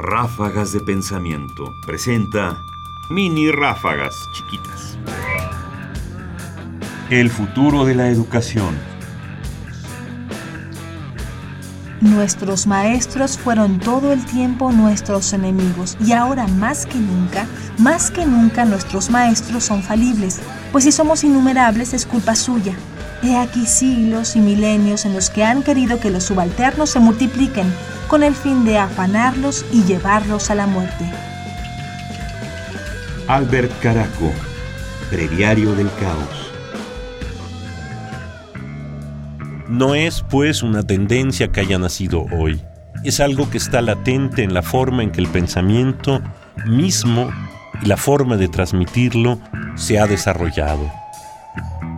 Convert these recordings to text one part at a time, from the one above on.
Ráfagas de Pensamiento presenta mini ráfagas chiquitas. El futuro de la educación. Nuestros maestros fueron todo el tiempo nuestros enemigos y ahora más que nunca, más que nunca nuestros maestros son falibles, pues si somos innumerables es culpa suya. He aquí siglos y milenios en los que han querido que los subalternos se multipliquen con el fin de afanarlos y llevarlos a la muerte. Albert Caraco, Breviario del Caos. No es, pues, una tendencia que haya nacido hoy. Es algo que está latente en la forma en que el pensamiento mismo y la forma de transmitirlo se ha desarrollado.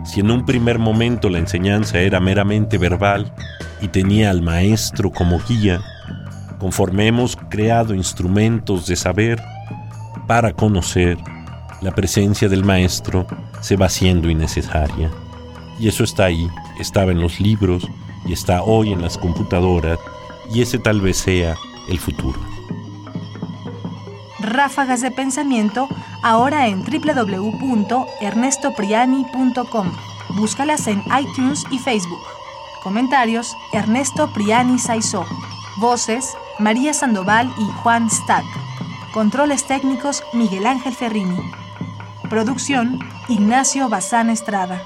Si en un primer momento la enseñanza era meramente verbal y tenía al maestro como guía, conforme hemos creado instrumentos de saber para conocer, la presencia del maestro se va haciendo innecesaria. Y eso está ahí, estaba en los libros y está hoy en las computadoras y ese tal vez sea el futuro. Ráfagas de pensamiento ahora en www.ernestopriani.com. Búscalas en iTunes y Facebook. Comentarios: Ernesto Priani Saizó. Voces: María Sandoval y Juan Stack. Controles técnicos: Miguel Ángel Ferrini. Producción: Ignacio Bazán Estrada.